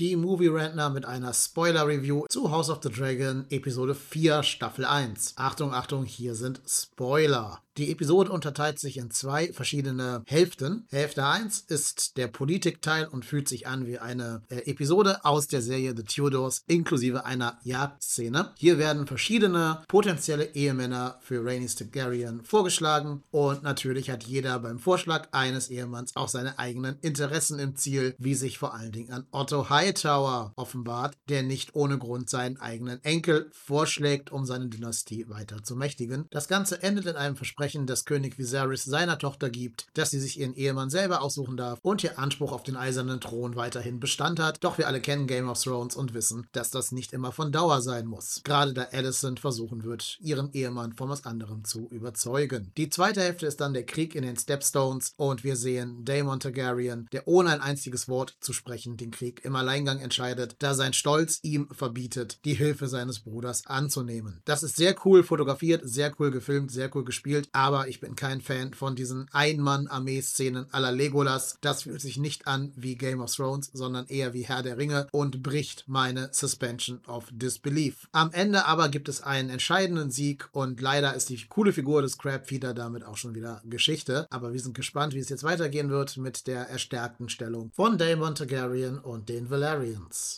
Die Movie Rantner mit einer Spoiler-Review zu House of the Dragon Episode 4 Staffel 1. Achtung, Achtung, hier sind Spoiler. Die Episode unterteilt sich in zwei verschiedene Hälften. Hälfte 1 ist der Politikteil und fühlt sich an wie eine äh, Episode aus der Serie The Tudors inklusive einer Jagdszene. Hier werden verschiedene potenzielle Ehemänner für Rhaenys Targaryen vorgeschlagen und natürlich hat jeder beim Vorschlag eines Ehemanns auch seine eigenen Interessen im Ziel, wie sich vor allen Dingen an Otto Hightower offenbart, der nicht ohne Grund seinen eigenen Enkel vorschlägt, um seine Dynastie weiter zu mächtigen. Das Ganze endet in einem Versprechen Versprechen, das König Viserys seiner Tochter gibt, dass sie sich ihren Ehemann selber aussuchen darf und ihr Anspruch auf den eisernen Thron weiterhin Bestand hat. Doch wir alle kennen Game of Thrones und wissen, dass das nicht immer von Dauer sein muss. Gerade da Alicent versuchen wird, ihren Ehemann von was anderem zu überzeugen. Die zweite Hälfte ist dann der Krieg in den Stepstones und wir sehen Daemon Targaryen, der ohne ein einziges Wort zu sprechen den Krieg im Alleingang entscheidet, da sein Stolz ihm verbietet, die Hilfe seines Bruders anzunehmen. Das ist sehr cool fotografiert, sehr cool gefilmt, sehr cool gespielt, aber ich bin kein Fan von diesen Ein-Mann-Armee-Szenen aller Legolas. Das fühlt sich nicht an wie Game of Thrones, sondern eher wie Herr der Ringe und bricht meine Suspension of Disbelief. Am Ende aber gibt es einen entscheidenden Sieg und leider ist die coole Figur des Crabfeeder damit auch schon wieder Geschichte. Aber wir sind gespannt, wie es jetzt weitergehen wird mit der erstärkten Stellung von Daemon Targaryen und den Valerians.